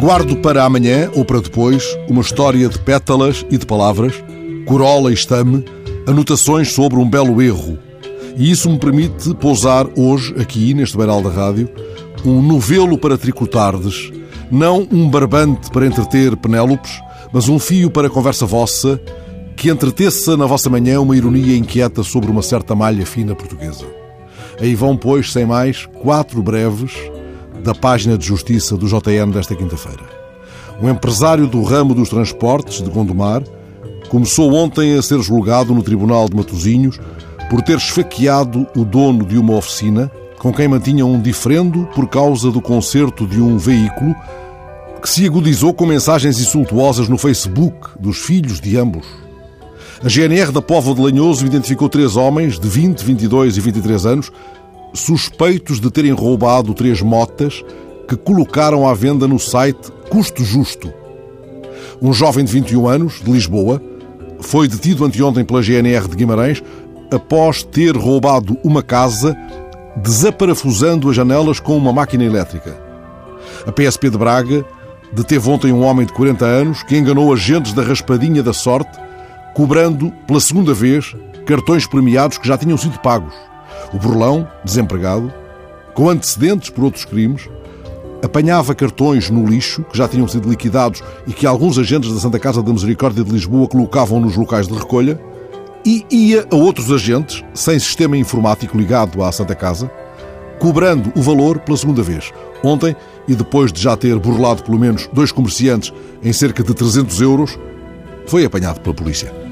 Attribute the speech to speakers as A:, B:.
A: Guardo para amanhã ou para depois uma história de pétalas e de palavras, corola e estame, anotações sobre um belo erro. E isso me permite pousar hoje, aqui neste beiral da rádio, um novelo para tricotardes, não um barbante para entreter Penélopes, mas um fio para conversa vossa que entreteça na vossa manhã uma ironia inquieta sobre uma certa malha fina portuguesa. Aí vão, pois, sem mais, quatro breves da página de justiça do JN desta quinta-feira. Um empresário do ramo dos transportes de Gondomar começou ontem a ser julgado no Tribunal de Matosinhos por ter esfaqueado o dono de uma oficina com quem mantinha um diferendo por causa do conserto de um veículo que se agudizou com mensagens insultuosas no Facebook dos filhos de ambos. A GNR da Povo de Lanhoso identificou três homens de 20, 22 e 23 anos suspeitos de terem roubado três motas que colocaram à venda no site Custo Justo. Um jovem de 21 anos, de Lisboa, foi detido anteontem pela GNR de Guimarães após ter roubado uma casa desaparafusando as janelas com uma máquina elétrica. A PSP de Braga deteve ontem um homem de 40 anos que enganou agentes da Raspadinha da Sorte, cobrando pela segunda vez cartões premiados que já tinham sido pagos. O burlão, desempregado, com antecedentes por outros crimes, apanhava cartões no lixo que já tinham sido liquidados e que alguns agentes da Santa Casa da Misericórdia de Lisboa colocavam nos locais de recolha e ia a outros agentes, sem sistema informático ligado à Santa Casa, cobrando o valor pela segunda vez. Ontem, e depois de já ter burlado pelo menos dois comerciantes em cerca de 300 euros, foi apanhado pela polícia.